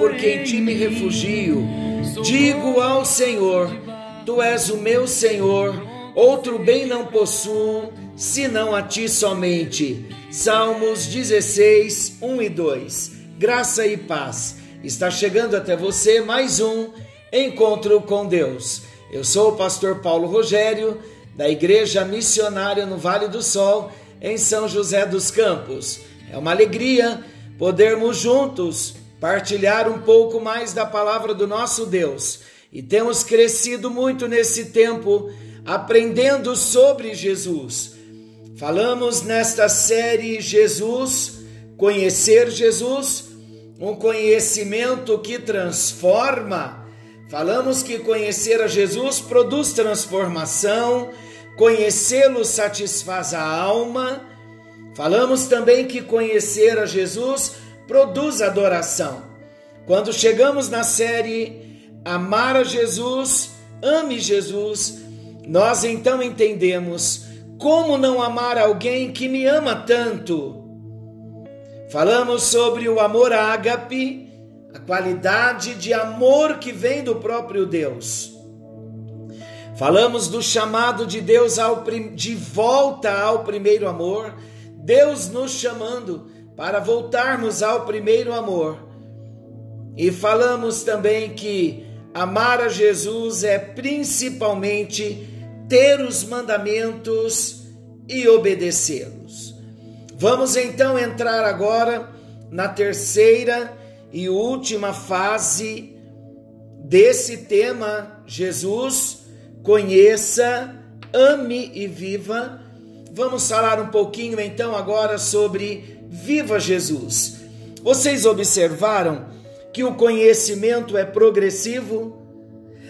Porque em ti me refugio. Digo ao Senhor: Tu és o meu Senhor, outro bem não possuo, senão a ti somente. Salmos 16, 1 e 2. Graça e paz. Está chegando até você mais um encontro com Deus. Eu sou o pastor Paulo Rogério, da Igreja Missionária no Vale do Sol, em São José dos Campos. É uma alegria podermos juntos partilhar um pouco mais da palavra do nosso Deus. E temos crescido muito nesse tempo aprendendo sobre Jesus. Falamos nesta série Jesus, conhecer Jesus, um conhecimento que transforma. Falamos que conhecer a Jesus produz transformação, conhecê-lo satisfaz a alma Falamos também que conhecer a Jesus produz adoração. Quando chegamos na série Amar a Jesus, ame Jesus, nós então entendemos como não amar alguém que me ama tanto. Falamos sobre o amor ágape, a qualidade de amor que vem do próprio Deus. Falamos do chamado de Deus ao, de volta ao primeiro amor Deus nos chamando para voltarmos ao primeiro amor. E falamos também que amar a Jesus é principalmente ter os mandamentos e obedecê-los. Vamos então entrar agora na terceira e última fase desse tema: Jesus, conheça, ame e viva Vamos falar um pouquinho então agora sobre Viva Jesus. Vocês observaram que o conhecimento é progressivo?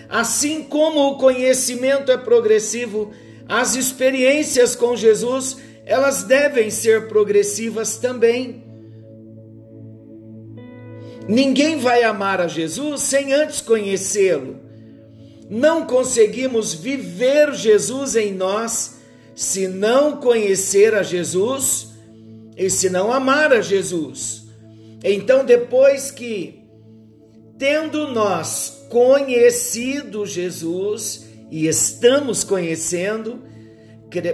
Assim como o conhecimento é progressivo, as experiências com Jesus, elas devem ser progressivas também. Ninguém vai amar a Jesus sem antes conhecê-lo. Não conseguimos viver Jesus em nós se não conhecer a Jesus e se não amar a Jesus. Então, depois que, tendo nós conhecido Jesus e estamos conhecendo,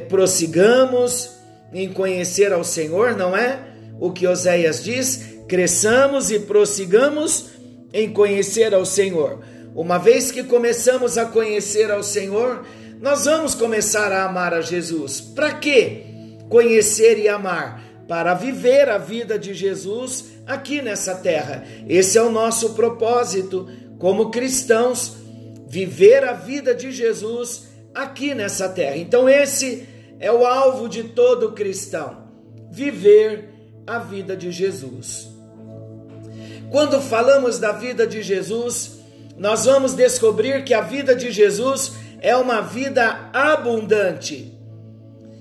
prossigamos em conhecer ao Senhor, não é? O que Oséias diz: cresçamos e prossigamos em conhecer ao Senhor. Uma vez que começamos a conhecer ao Senhor, nós vamos começar a amar a Jesus. Para quê? Conhecer e amar. Para viver a vida de Jesus aqui nessa terra. Esse é o nosso propósito como cristãos, viver a vida de Jesus aqui nessa terra. Então, esse é o alvo de todo cristão: viver a vida de Jesus. Quando falamos da vida de Jesus, nós vamos descobrir que a vida de Jesus é uma vida abundante.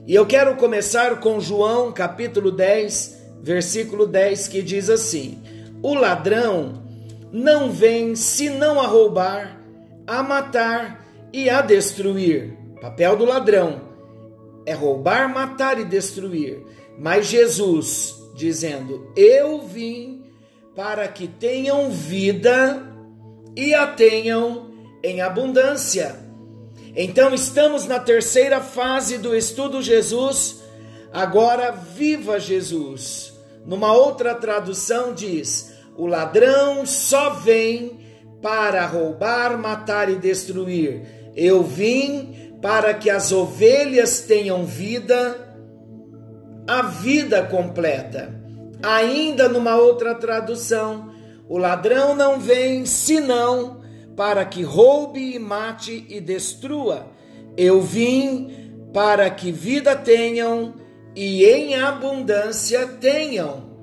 E eu quero começar com João capítulo 10, versículo 10, que diz assim: O ladrão não vem senão a roubar, a matar e a destruir. papel do ladrão é roubar, matar e destruir. Mas Jesus dizendo: Eu vim para que tenham vida e a tenham em abundância. Então estamos na terceira fase do estudo Jesus. Agora viva Jesus. Numa outra tradução diz: o ladrão só vem para roubar, matar e destruir. Eu vim para que as ovelhas tenham vida, a vida completa. Ainda numa outra tradução, o ladrão não vem senão para que roube e mate e destrua. Eu vim para que vida tenham e em abundância tenham.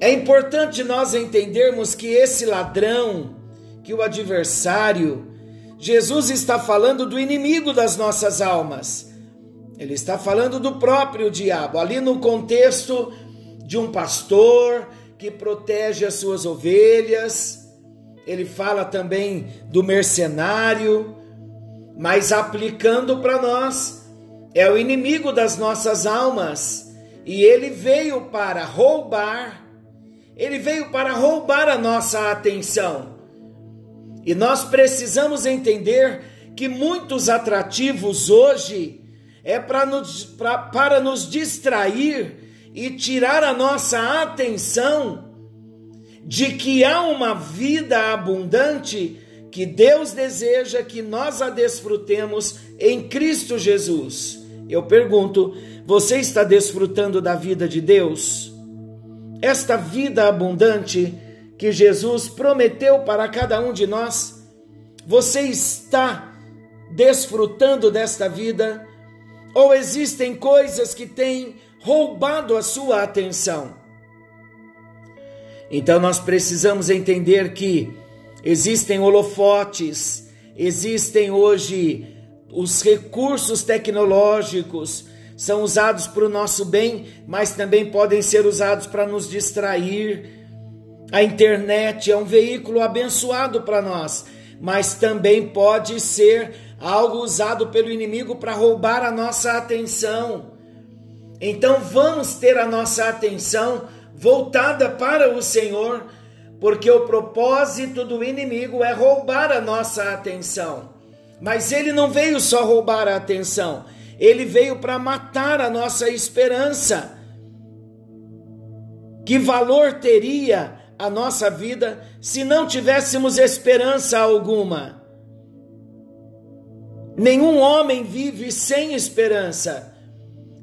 É importante nós entendermos que esse ladrão, que o adversário, Jesus está falando do inimigo das nossas almas. Ele está falando do próprio diabo, ali no contexto de um pastor que protege as suas ovelhas ele fala também do mercenário, mas aplicando para nós, é o inimigo das nossas almas e ele veio para roubar ele veio para roubar a nossa atenção. E nós precisamos entender que muitos atrativos hoje é para nos, pra, para nos distrair e tirar a nossa atenção de que há uma vida abundante que Deus deseja que nós a desfrutemos em Cristo Jesus. Eu pergunto, você está desfrutando da vida de Deus? Esta vida abundante que Jesus prometeu para cada um de nós, você está desfrutando desta vida? Ou existem coisas que têm roubado a sua atenção? Então nós precisamos entender que existem holofotes, existem hoje os recursos tecnológicos, são usados para o nosso bem, mas também podem ser usados para nos distrair. A internet é um veículo abençoado para nós, mas também pode ser algo usado pelo inimigo para roubar a nossa atenção. Então vamos ter a nossa atenção voltada para o Senhor, porque o propósito do inimigo é roubar a nossa atenção. Mas ele não veio só roubar a atenção, ele veio para matar a nossa esperança. Que valor teria a nossa vida se não tivéssemos esperança alguma? Nenhum homem vive sem esperança.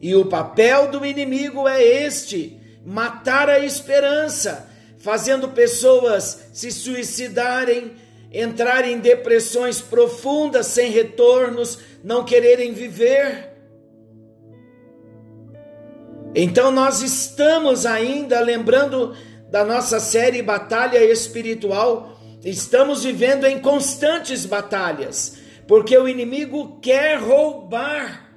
E o papel do inimigo é este: matar a esperança, fazendo pessoas se suicidarem, entrarem em depressões profundas sem retornos, não quererem viver. Então nós estamos ainda lembrando da nossa série Batalha Espiritual, estamos vivendo em constantes batalhas, porque o inimigo quer roubar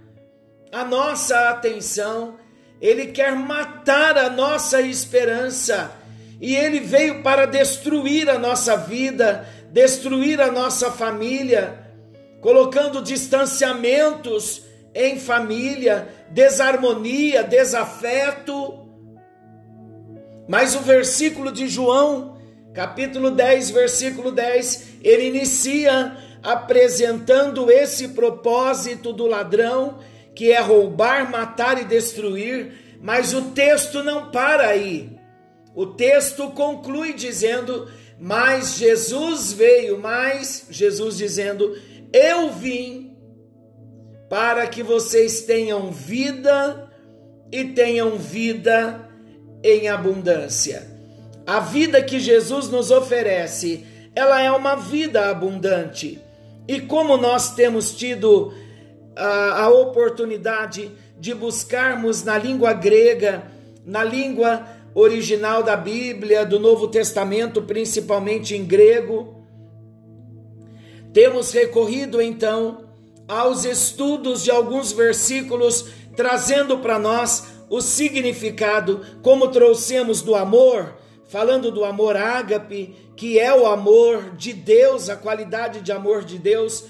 a nossa atenção ele quer matar a nossa esperança. E ele veio para destruir a nossa vida, destruir a nossa família, colocando distanciamentos em família, desarmonia, desafeto. Mas o versículo de João, capítulo 10, versículo 10, ele inicia apresentando esse propósito do ladrão que é roubar, matar e destruir, mas o texto não para aí. O texto conclui dizendo: Mas Jesus veio, mas Jesus dizendo: Eu vim para que vocês tenham vida e tenham vida em abundância. A vida que Jesus nos oferece, ela é uma vida abundante. E como nós temos tido a, a oportunidade de buscarmos na língua grega, na língua original da Bíblia, do Novo Testamento, principalmente em grego. Temos recorrido então aos estudos de alguns versículos, trazendo para nós o significado, como trouxemos do amor, falando do amor ágape, que é o amor de Deus, a qualidade de amor de Deus,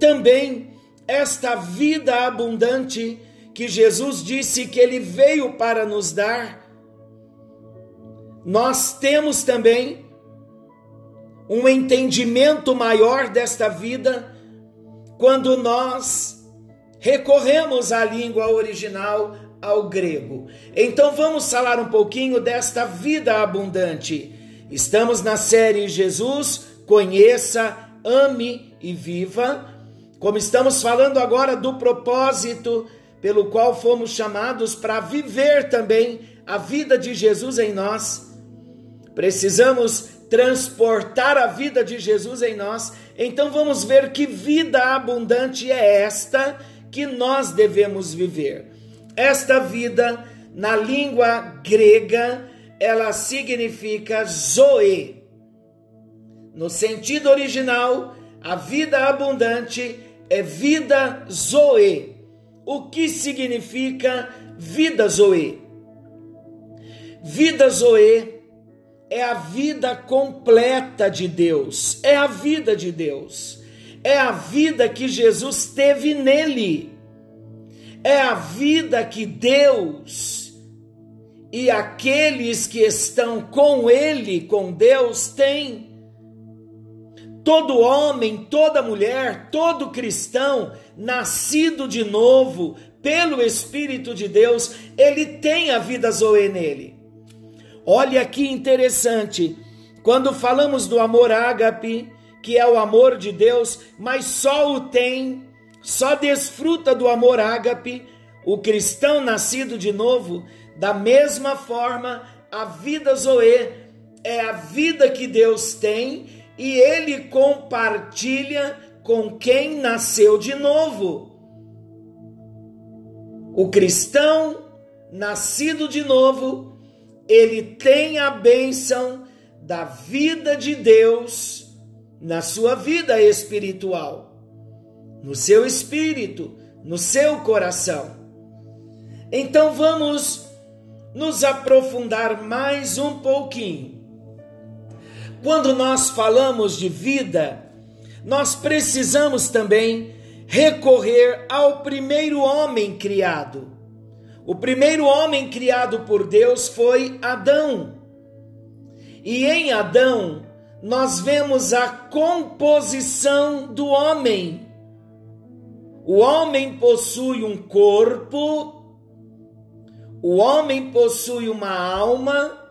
também esta vida abundante que Jesus disse que ele veio para nos dar, nós temos também um entendimento maior desta vida quando nós recorremos à língua original, ao grego. Então vamos falar um pouquinho desta vida abundante. Estamos na série Jesus, conheça, ame e viva como estamos falando agora do propósito pelo qual fomos chamados para viver também a vida de Jesus em nós, precisamos transportar a vida de Jesus em nós. Então vamos ver que vida abundante é esta que nós devemos viver. Esta vida, na língua grega, ela significa zoe. No sentido original, a vida abundante é vida Zoe. O que significa vida Zoe? Vida Zoe é a vida completa de Deus, é a vida de Deus, é a vida que Jesus teve nele, é a vida que Deus e aqueles que estão com Ele, com Deus, têm. Todo homem, toda mulher, todo cristão nascido de novo pelo Espírito de Deus, ele tem a vida Zoe nele. Olha que interessante, quando falamos do amor ágape, que é o amor de Deus, mas só o tem, só desfruta do amor ágape, o cristão nascido de novo, da mesma forma, a vida Zoe é a vida que Deus tem e ele compartilha com quem nasceu de novo. O cristão nascido de novo, ele tem a bênção da vida de Deus na sua vida espiritual, no seu espírito, no seu coração. Então vamos nos aprofundar mais um pouquinho. Quando nós falamos de vida, nós precisamos também recorrer ao primeiro homem criado. O primeiro homem criado por Deus foi Adão. E em Adão, nós vemos a composição do homem. O homem possui um corpo, o homem possui uma alma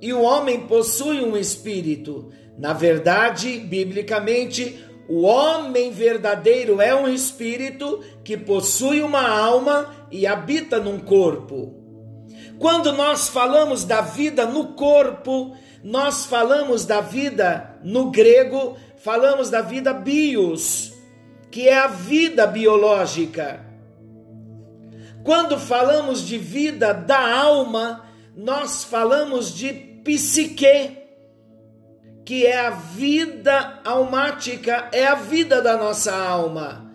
e o homem possui um espírito. Na verdade, biblicamente, o homem verdadeiro é um espírito que possui uma alma e habita num corpo. Quando nós falamos da vida no corpo, nós falamos da vida no grego, falamos da vida bios, que é a vida biológica. Quando falamos de vida da alma, nós falamos de psique, que é a vida almática, é a vida da nossa alma.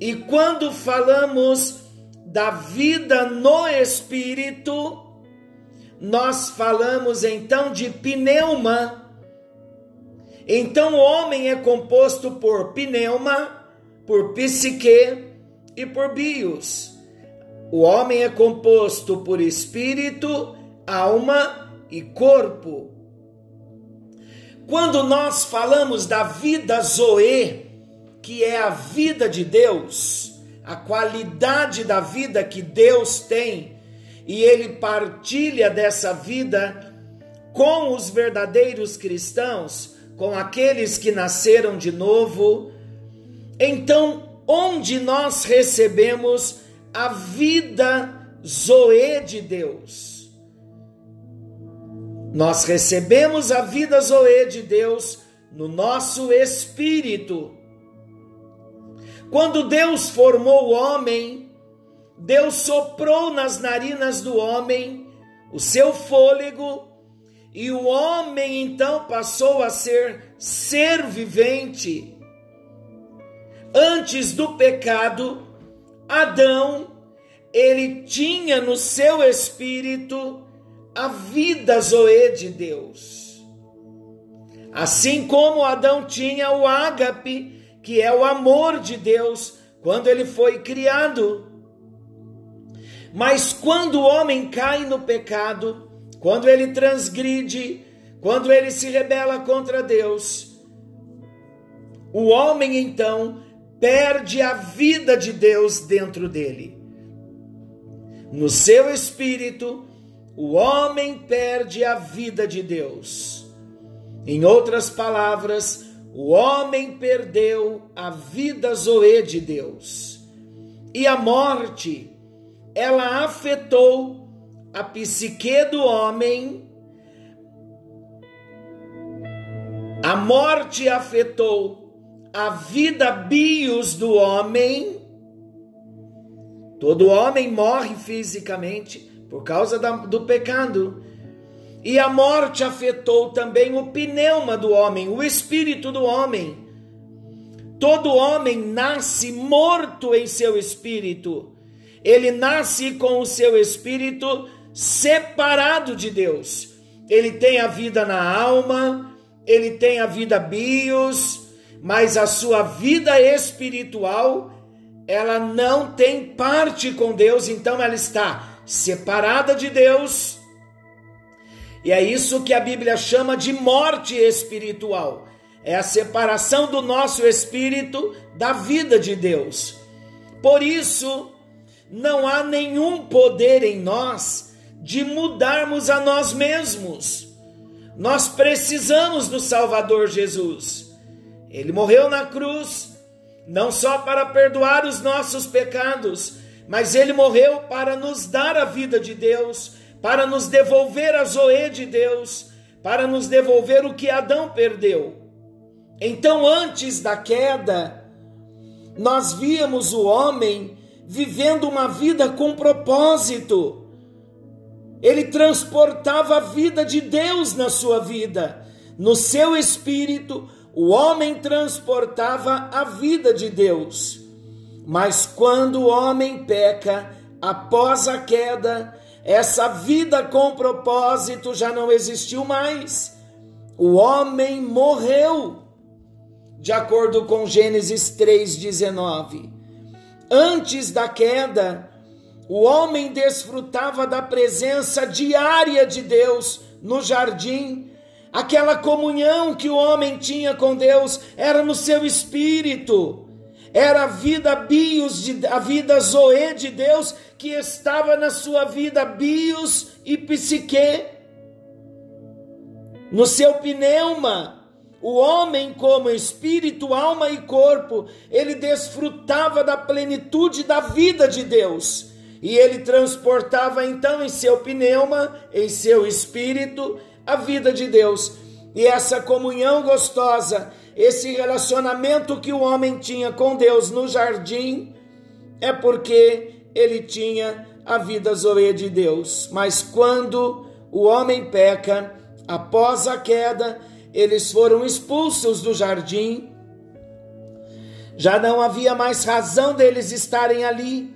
E quando falamos da vida no espírito, nós falamos então de pneuma. Então o homem é composto por pneuma, por psique e por bios. O homem é composto por espírito, alma e corpo. Quando nós falamos da vida Zoe, que é a vida de Deus, a qualidade da vida que Deus tem, e ele partilha dessa vida com os verdadeiros cristãos, com aqueles que nasceram de novo. Então, onde nós recebemos a vida Zoe de Deus. Nós recebemos a vida Zoe de Deus no nosso espírito. Quando Deus formou o homem, Deus soprou nas narinas do homem o seu fôlego, e o homem então passou a ser ser vivente. Antes do pecado, Adão, ele tinha no seu espírito a vida Zoe de Deus. Assim como Adão tinha o ágape, que é o amor de Deus, quando ele foi criado. Mas quando o homem cai no pecado, quando ele transgride, quando ele se rebela contra Deus, o homem então perde a vida de Deus dentro dele. No seu espírito, o homem perde a vida de Deus. Em outras palavras, o homem perdeu a vida Zoe de Deus. E a morte, ela afetou a psique do homem. A morte afetou a vida bios do homem. Todo homem morre fisicamente por causa da, do pecado. E a morte afetou também o pneuma do homem, o espírito do homem. Todo homem nasce morto em seu espírito. Ele nasce com o seu espírito separado de Deus. Ele tem a vida na alma, ele tem a vida bios, mas a sua vida espiritual ela não tem parte com Deus, então ela está separada de Deus. E é isso que a Bíblia chama de morte espiritual. É a separação do nosso espírito da vida de Deus. Por isso, não há nenhum poder em nós de mudarmos a nós mesmos. Nós precisamos do Salvador Jesus. Ele morreu na cruz, não só para perdoar os nossos pecados, mas ele morreu para nos dar a vida de Deus, para nos devolver a Zoe de Deus, para nos devolver o que Adão perdeu. Então, antes da queda, nós víamos o homem vivendo uma vida com propósito. Ele transportava a vida de Deus na sua vida. No seu espírito, o homem transportava a vida de Deus. Mas quando o homem peca, após a queda, essa vida com propósito já não existiu mais. O homem morreu, de acordo com Gênesis 3,19. Antes da queda, o homem desfrutava da presença diária de Deus no jardim. Aquela comunhão que o homem tinha com Deus era no seu espírito era a vida bios, de, a vida zoe de Deus que estava na sua vida bios e psique. No seu pneuma, o homem, como espírito, alma e corpo, ele desfrutava da plenitude da vida de Deus. E ele transportava então em seu pneuma, em seu espírito, a vida de Deus. E essa comunhão gostosa esse relacionamento que o homem tinha com Deus no jardim é porque ele tinha a vida zoe de Deus. Mas quando o homem peca, após a queda, eles foram expulsos do jardim. Já não havia mais razão deles estarem ali,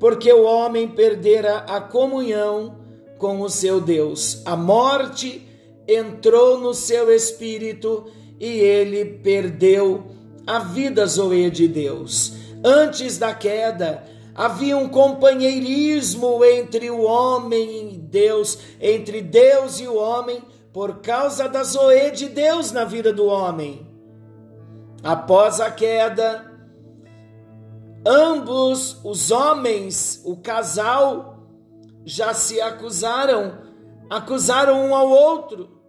porque o homem perdera a comunhão com o seu Deus. A morte entrou no seu espírito e ele perdeu a vida zoe de Deus. Antes da queda, havia um companheirismo entre o homem e Deus, entre Deus e o homem, por causa da zoe de Deus na vida do homem. Após a queda, ambos os homens, o casal, já se acusaram, acusaram um ao outro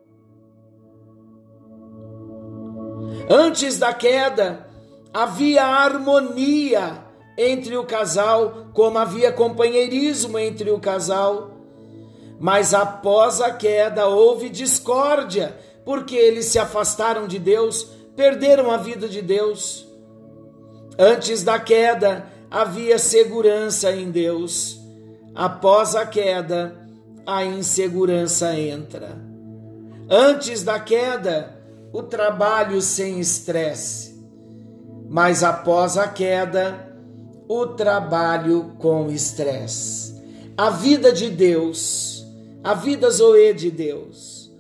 Antes da queda, havia harmonia entre o casal, como havia companheirismo entre o casal. Mas após a queda houve discórdia, porque eles se afastaram de Deus, perderam a vida de Deus. Antes da queda havia segurança em Deus. Após a queda, a insegurança entra. Antes da queda, o trabalho sem estresse, mas após a queda, o trabalho com estresse. A vida de Deus, a vida Zoe de Deus.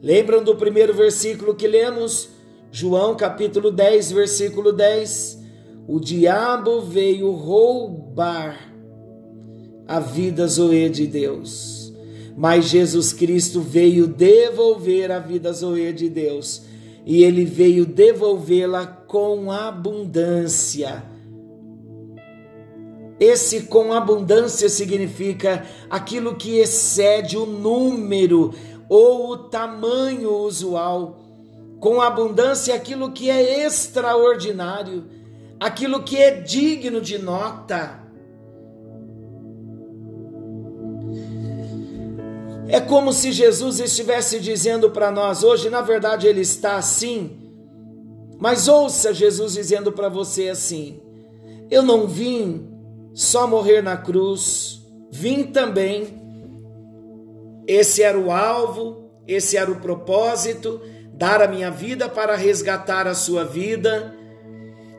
Lembram do primeiro versículo que lemos? João capítulo 10, versículo 10. O diabo veio roubar a vida Zoe de Deus. Mas Jesus Cristo veio devolver a vida Zoe de Deus e ele veio devolvê-la com abundância. Esse com abundância significa aquilo que excede o número ou o tamanho usual. Com abundância, aquilo que é extraordinário, aquilo que é digno de nota. É como se Jesus estivesse dizendo para nós hoje, na verdade ele está assim, mas ouça Jesus dizendo para você assim: Eu não vim só morrer na cruz, vim também. Esse era o alvo, esse era o propósito, dar a minha vida para resgatar a sua vida.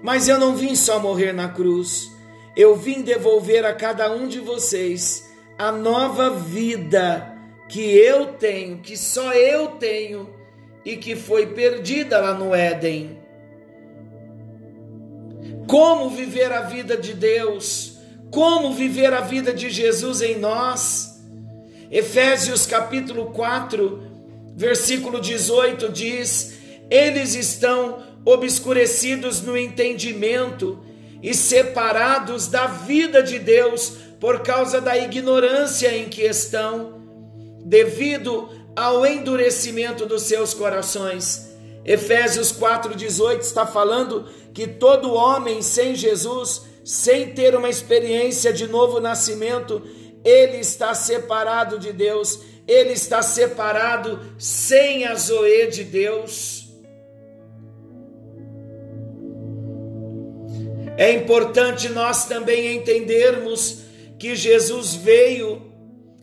Mas eu não vim só morrer na cruz, eu vim devolver a cada um de vocês a nova vida que eu tenho, que só eu tenho e que foi perdida lá no Éden. Como viver a vida de Deus? como viver a vida de Jesus em nós. Efésios capítulo 4, versículo 18 diz: Eles estão obscurecidos no entendimento e separados da vida de Deus por causa da ignorância em que estão, devido ao endurecimento dos seus corações. Efésios 4,18 está falando que todo homem sem Jesus, sem ter uma experiência de novo nascimento, ele está separado de Deus, ele está separado sem a zoe de Deus. É importante nós também entendermos que Jesus veio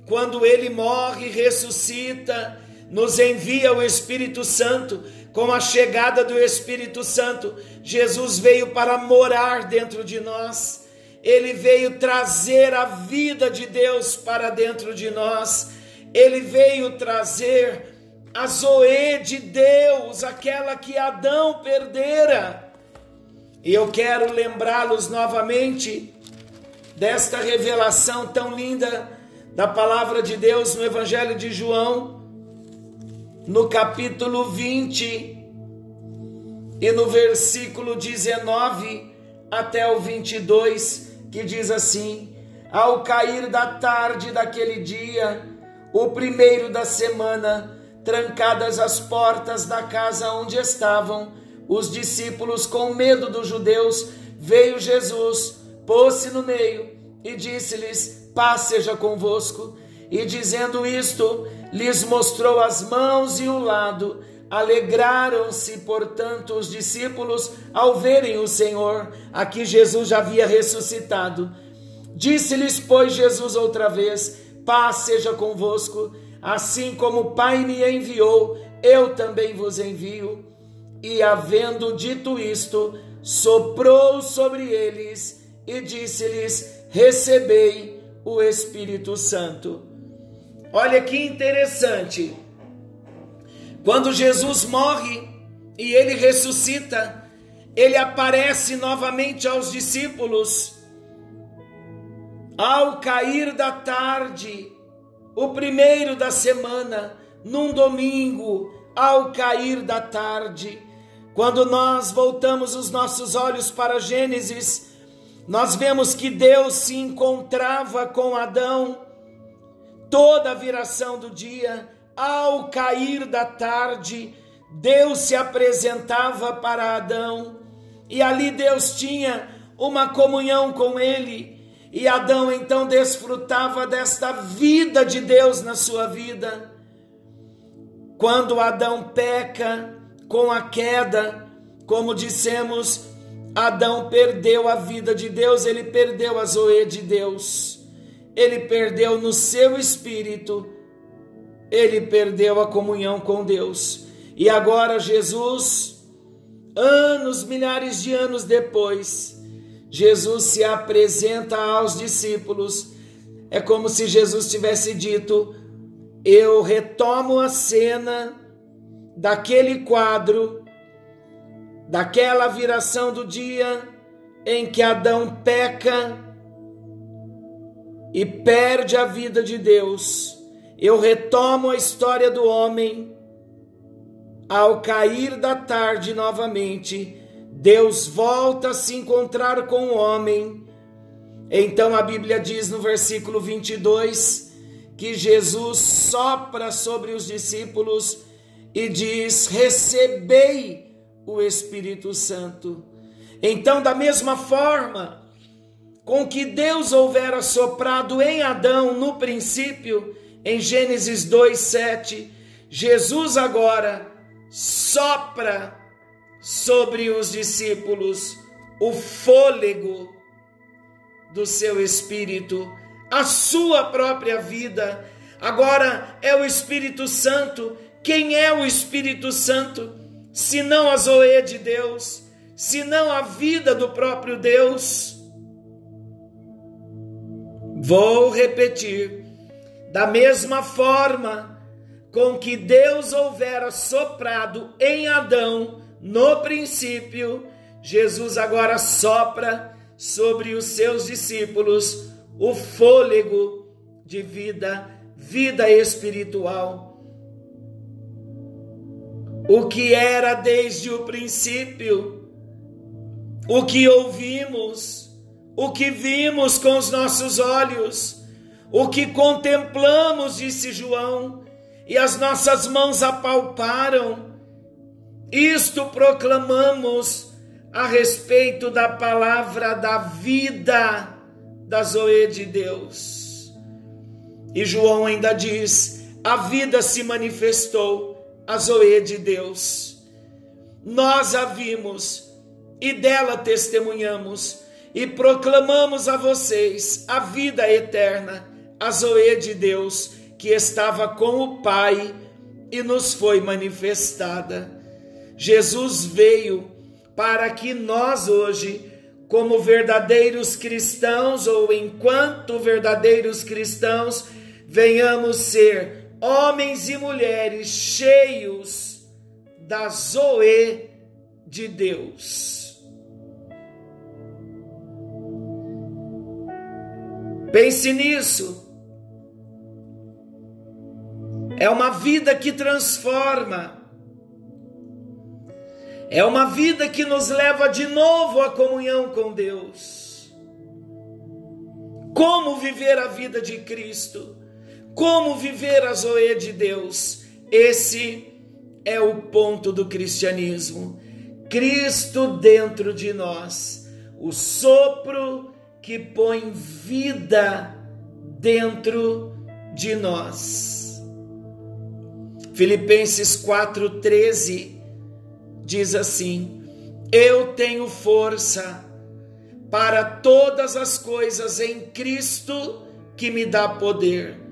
quando ele morre, ressuscita, nos envia o Espírito Santo. Com a chegada do Espírito Santo, Jesus veio para morar dentro de nós. Ele veio trazer a vida de Deus para dentro de nós. Ele veio trazer a Zoe de Deus, aquela que Adão perdera. E eu quero lembrá-los novamente desta revelação tão linda da palavra de Deus no Evangelho de João, no capítulo 20 e no versículo 19 até o 22, que diz assim: Ao cair da tarde daquele dia, o primeiro da semana, trancadas as portas da casa onde estavam os discípulos com medo dos judeus, veio Jesus pôs-se no meio e disse-lhes: Paz seja convosco. E dizendo isto, lhes mostrou as mãos e o lado. Alegraram-se, portanto, os discípulos ao verem o Senhor, a que Jesus já havia ressuscitado. Disse-lhes, pois, Jesus outra vez: Paz seja convosco. Assim como o Pai me enviou, eu também vos envio. E havendo dito isto, soprou sobre eles e disse-lhes: Recebei o Espírito Santo. Olha que interessante. Quando Jesus morre e ele ressuscita, ele aparece novamente aos discípulos. Ao cair da tarde, o primeiro da semana, num domingo, ao cair da tarde, quando nós voltamos os nossos olhos para Gênesis, nós vemos que Deus se encontrava com Adão toda a viração do dia, ao cair da tarde, Deus se apresentava para Adão e ali Deus tinha uma comunhão com ele. E Adão então desfrutava desta vida de Deus na sua vida. Quando Adão peca com a queda, como dissemos, Adão perdeu a vida de Deus, ele perdeu a zoe de Deus, ele perdeu no seu espírito, ele perdeu a comunhão com Deus. E agora Jesus, anos, milhares de anos depois, Jesus se apresenta aos discípulos. É como se Jesus tivesse dito: Eu retomo a cena daquele quadro daquela viração do dia em que Adão peca e perde a vida de Deus, eu retomo a história do homem. Ao cair da tarde novamente, Deus volta a se encontrar com o homem. Então a Bíblia diz no versículo 22 que Jesus sopra sobre os discípulos e diz: Recebei o Espírito Santo. Então, da mesma forma com que Deus houvera soprado em Adão no princípio, em Gênesis 2:7, Jesus agora sopra sobre os discípulos o fôlego do seu espírito, a sua própria vida. Agora é o Espírito Santo. Quem é o Espírito Santo? Se não a zoe de Deus, se não a vida do próprio Deus. Vou repetir, da mesma forma com que Deus houvera soprado em Adão no princípio, Jesus agora sopra sobre os seus discípulos o fôlego de vida, vida espiritual. O que era desde o princípio, o que ouvimos, o que vimos com os nossos olhos, o que contemplamos, disse João, e as nossas mãos apalparam. Isto proclamamos a respeito da palavra da vida da Zoe de Deus. E João ainda diz: a vida se manifestou, a Zoe de Deus. Nós a vimos e dela testemunhamos e proclamamos a vocês a vida eterna, a Zoe de Deus, que estava com o Pai e nos foi manifestada. Jesus veio para que nós hoje como verdadeiros cristãos ou enquanto verdadeiros cristãos, venhamos ser homens e mulheres cheios da Zoe de Deus. Pense nisso. É uma vida que transforma é uma vida que nos leva de novo à comunhão com Deus. Como viver a vida de Cristo? Como viver a Zoe de Deus? Esse é o ponto do cristianismo. Cristo dentro de nós, o sopro que põe vida dentro de nós. Filipenses 4:13 diz assim: Eu tenho força para todas as coisas em Cristo que me dá poder.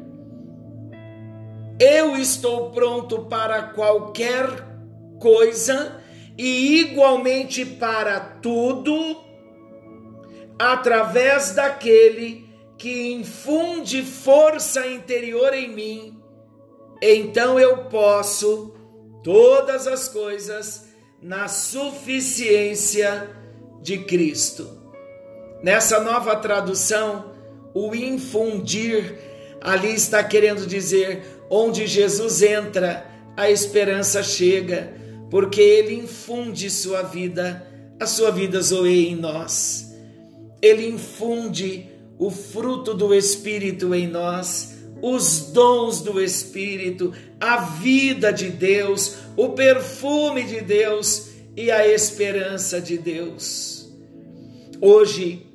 Eu estou pronto para qualquer coisa e igualmente para tudo através daquele que infunde força interior em mim. Então eu posso todas as coisas na suficiência de Cristo. Nessa nova tradução, o infundir ali está querendo dizer onde Jesus entra, a esperança chega, porque ele infunde sua vida, a sua vida Zoe em nós. Ele infunde o fruto do Espírito em nós, os dons do Espírito, a vida de Deus, o perfume de Deus e a esperança de Deus. Hoje,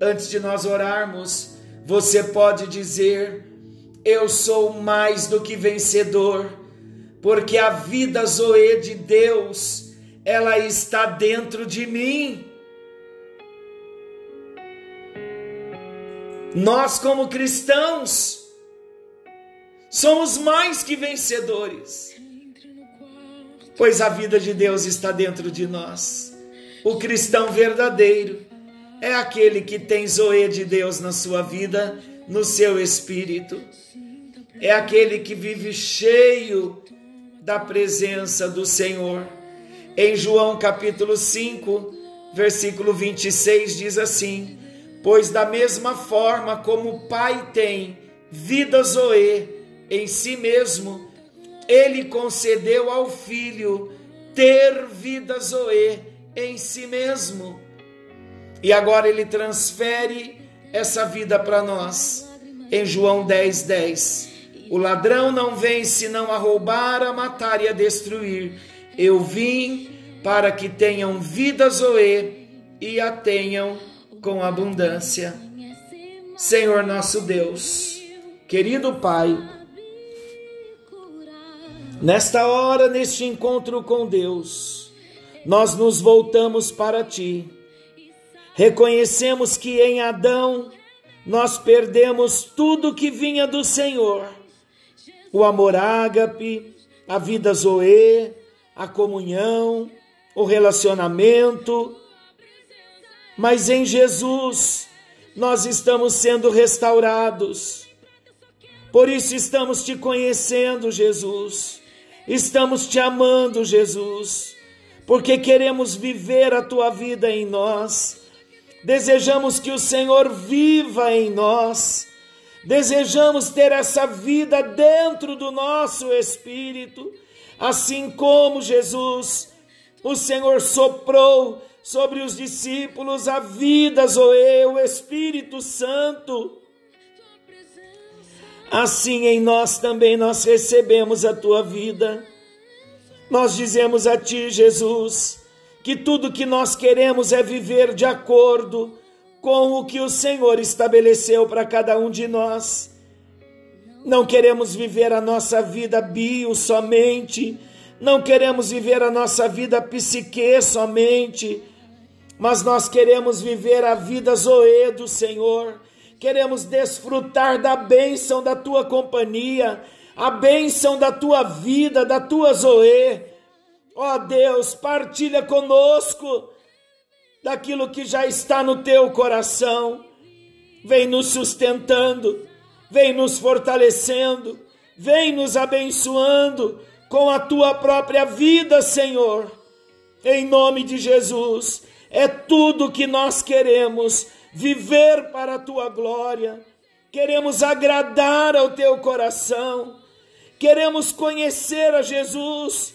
antes de nós orarmos, você pode dizer: Eu sou mais do que vencedor, porque a vida Zoe de Deus, ela está dentro de mim. Nós, como cristãos, somos mais que vencedores pois a vida de Deus está dentro de nós. O cristão verdadeiro é aquele que tem zoe de Deus na sua vida, no seu espírito. É aquele que vive cheio da presença do Senhor. Em João capítulo 5, versículo 26 diz assim: Pois da mesma forma como o Pai tem vida zoe em si mesmo, ele concedeu ao filho ter vida Zoe em si mesmo. E agora ele transfere essa vida para nós. Em João 10, 10. O ladrão não vem senão a roubar, a matar e a destruir. Eu vim para que tenham vida Zoe e a tenham com abundância. Senhor nosso Deus, querido Pai, Nesta hora, neste encontro com Deus, nós nos voltamos para Ti. Reconhecemos que em Adão nós perdemos tudo que vinha do Senhor: o amor ágape, a vida zoe, a comunhão, o relacionamento. Mas em Jesus nós estamos sendo restaurados. Por isso estamos te conhecendo, Jesus. Estamos te amando, Jesus, porque queremos viver a tua vida em nós. Desejamos que o Senhor viva em nós, desejamos ter essa vida dentro do nosso espírito, assim como Jesus, o Senhor soprou sobre os discípulos a vida, Zoe, o Espírito Santo. Assim em nós também nós recebemos a tua vida. Nós dizemos a ti, Jesus, que tudo que nós queremos é viver de acordo com o que o Senhor estabeleceu para cada um de nós. Não queremos viver a nossa vida bio somente, não queremos viver a nossa vida psique somente, mas nós queremos viver a vida Zoe do Senhor, queremos desfrutar da bênção da tua companhia, a bênção da tua vida, da tua Zoe. Ó oh Deus, partilha conosco daquilo que já está no teu coração. Vem nos sustentando, vem nos fortalecendo, vem nos abençoando com a tua própria vida, Senhor. Em nome de Jesus, é tudo que nós queremos viver para a tua glória. Queremos agradar ao teu coração queremos conhecer a Jesus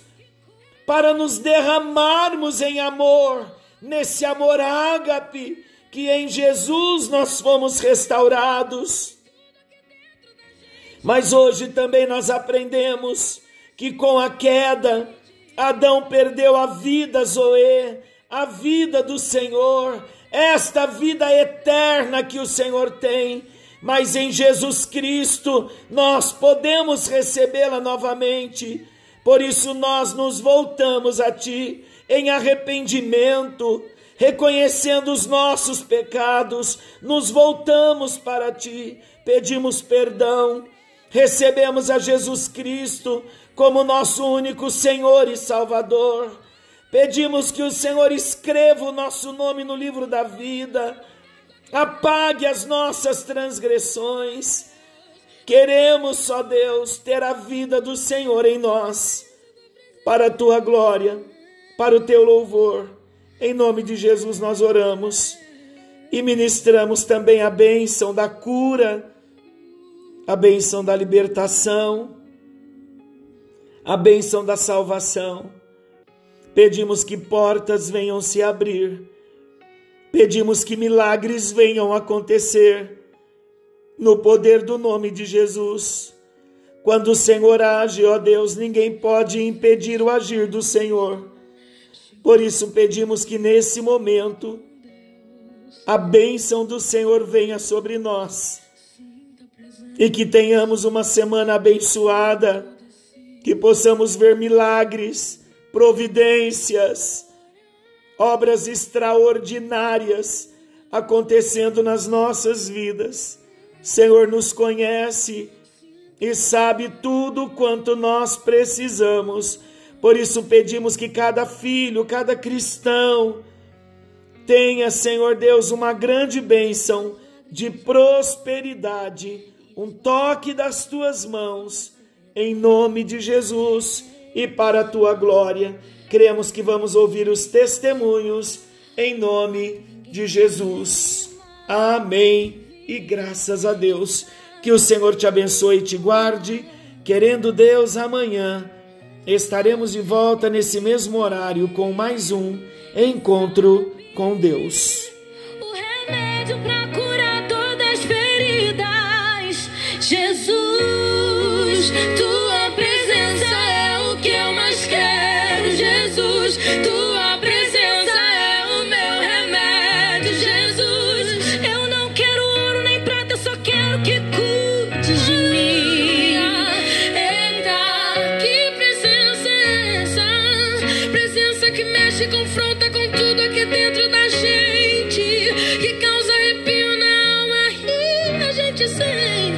para nos derramarmos em amor, nesse amor ágape, que em Jesus nós fomos restaurados. Mas hoje também nós aprendemos que com a queda, Adão perdeu a vida, Zoe, a vida do Senhor, esta vida eterna que o Senhor tem mas em Jesus Cristo nós podemos recebê-la novamente. Por isso nós nos voltamos a Ti em arrependimento, reconhecendo os nossos pecados, nos voltamos para Ti, pedimos perdão, recebemos a Jesus Cristo como nosso único Senhor e Salvador. Pedimos que o Senhor escreva o nosso nome no livro da vida apague as nossas transgressões. Queremos, só Deus, ter a vida do Senhor em nós, para a tua glória, para o teu louvor. Em nome de Jesus nós oramos e ministramos também a bênção da cura, a bênção da libertação, a bênção da salvação. Pedimos que portas venham se abrir Pedimos que milagres venham acontecer no poder do nome de Jesus. Quando o Senhor age, ó Deus, ninguém pode impedir o agir do Senhor. Por isso pedimos que nesse momento a bênção do Senhor venha sobre nós e que tenhamos uma semana abençoada, que possamos ver milagres, providências, obras extraordinárias acontecendo nas nossas vidas. Senhor nos conhece e sabe tudo quanto nós precisamos. Por isso pedimos que cada filho, cada cristão tenha, Senhor Deus, uma grande bênção de prosperidade, um toque das tuas mãos, em nome de Jesus e para a tua glória. Cremos que vamos ouvir os testemunhos em nome de Jesus. Amém. E graças a Deus. Que o Senhor te abençoe e te guarde. Querendo Deus, amanhã estaremos de volta nesse mesmo horário com mais um encontro com Deus. O remédio para curar todas as feridas, Jesus, tua